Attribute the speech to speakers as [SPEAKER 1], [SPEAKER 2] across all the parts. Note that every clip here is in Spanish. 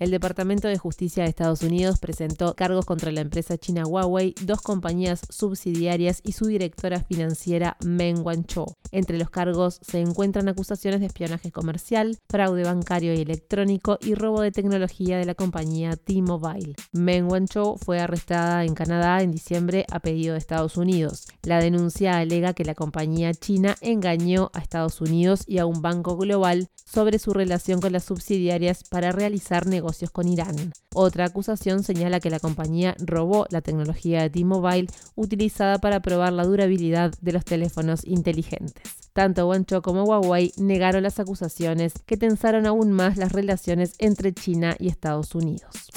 [SPEAKER 1] El Departamento de Justicia de Estados Unidos presentó cargos contra la empresa china Huawei, dos compañías subsidiarias y su directora financiera Meng Wanzhou. Entre los cargos se encuentran acusaciones de espionaje comercial, fraude bancario y electrónico y robo de tecnología de la compañía T-Mobile. Meng Wanzhou fue arrestada en Canadá en diciembre a pedido de Estados Unidos. La denuncia alega que la compañía china engañó a Estados Unidos y a un banco global sobre su relación con las subsidiarias para realizar negocios con Irán. Otra acusación señala que la compañía robó la tecnología de T-Mobile utilizada para probar la durabilidad de los teléfonos inteligentes. Tanto Wancho como Huawei negaron las acusaciones que tensaron aún más las relaciones entre China y Estados Unidos.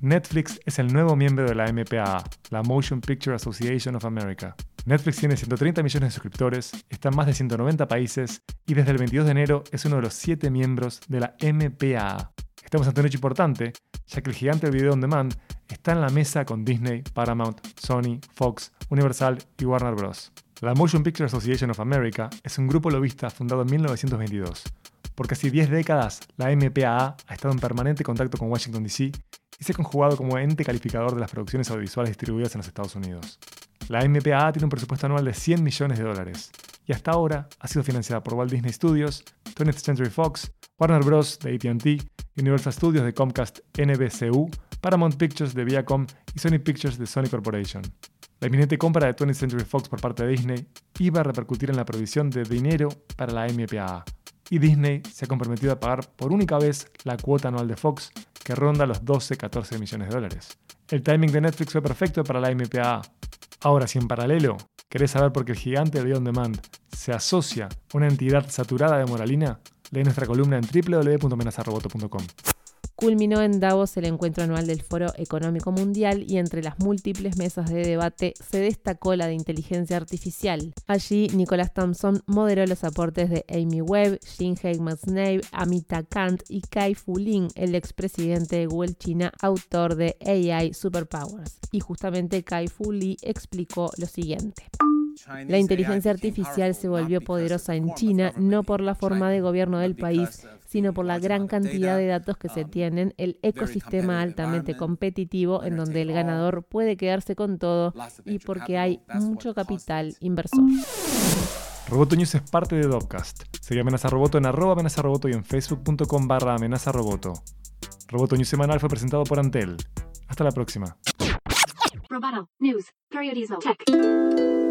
[SPEAKER 2] Netflix es el nuevo miembro de la MPAA, la Motion Picture Association of America. Netflix tiene 130 millones de suscriptores, está en más de 190 países y desde el 22 de enero es uno de los siete miembros de la MPAA. Estamos ante un hecho importante, ya que el gigante del video on demand está en la mesa con Disney, Paramount, Sony, Fox, Universal y Warner Bros. La Motion Picture Association of America es un grupo lobista fundado en 1922. Por casi 10 décadas, la MPAA ha estado en permanente contacto con Washington, D.C. y se ha conjugado como ente calificador de las producciones audiovisuales distribuidas en los Estados Unidos. La MPAA tiene un presupuesto anual de 100 millones de dólares y hasta ahora ha sido financiada por Walt Disney Studios, 20th Century Fox, Warner Bros. de ATT, Universal Studios de Comcast NBCU, Paramount Pictures de Viacom y Sony Pictures de Sony Corporation. La inminente compra de 20th Century Fox por parte de Disney iba a repercutir en la provisión de dinero para la MPAA, y Disney se ha comprometido a pagar por única vez la cuota anual de Fox, que ronda los 12-14 millones de dólares. El timing de Netflix fue perfecto para la MPAA. Ahora, si en paralelo querés saber por qué el gigante de on demand se asocia a una entidad saturada de moralina, Lee nuestra columna en www.amenazaroboto.com.
[SPEAKER 1] Culminó en Davos el encuentro anual del Foro Económico Mundial y entre las múltiples mesas de debate se destacó la de inteligencia artificial. Allí, Nicolás Thompson moderó los aportes de Amy Webb, Jin Hagemann Snape, Amita Kant y Kai Fu Lin, el expresidente de Google China, autor de AI Superpowers. Y justamente Kai Fu Lee explicó lo siguiente. La inteligencia artificial se volvió poderosa en China no por la forma de gobierno del país, sino por la gran cantidad de datos que se um, tienen, el ecosistema altamente competitivo en donde el ganador puede quedarse con todo y porque hay mucho capital inversor.
[SPEAKER 2] Roboto News es parte de Dopcast. Sigue Amenaza Roboto en arroba amenaza roboto y en facebook.com barra amenaza roboto. Roboto News semanal fue presentado por Antel. Hasta la próxima. Roboto News, periodismo, tech.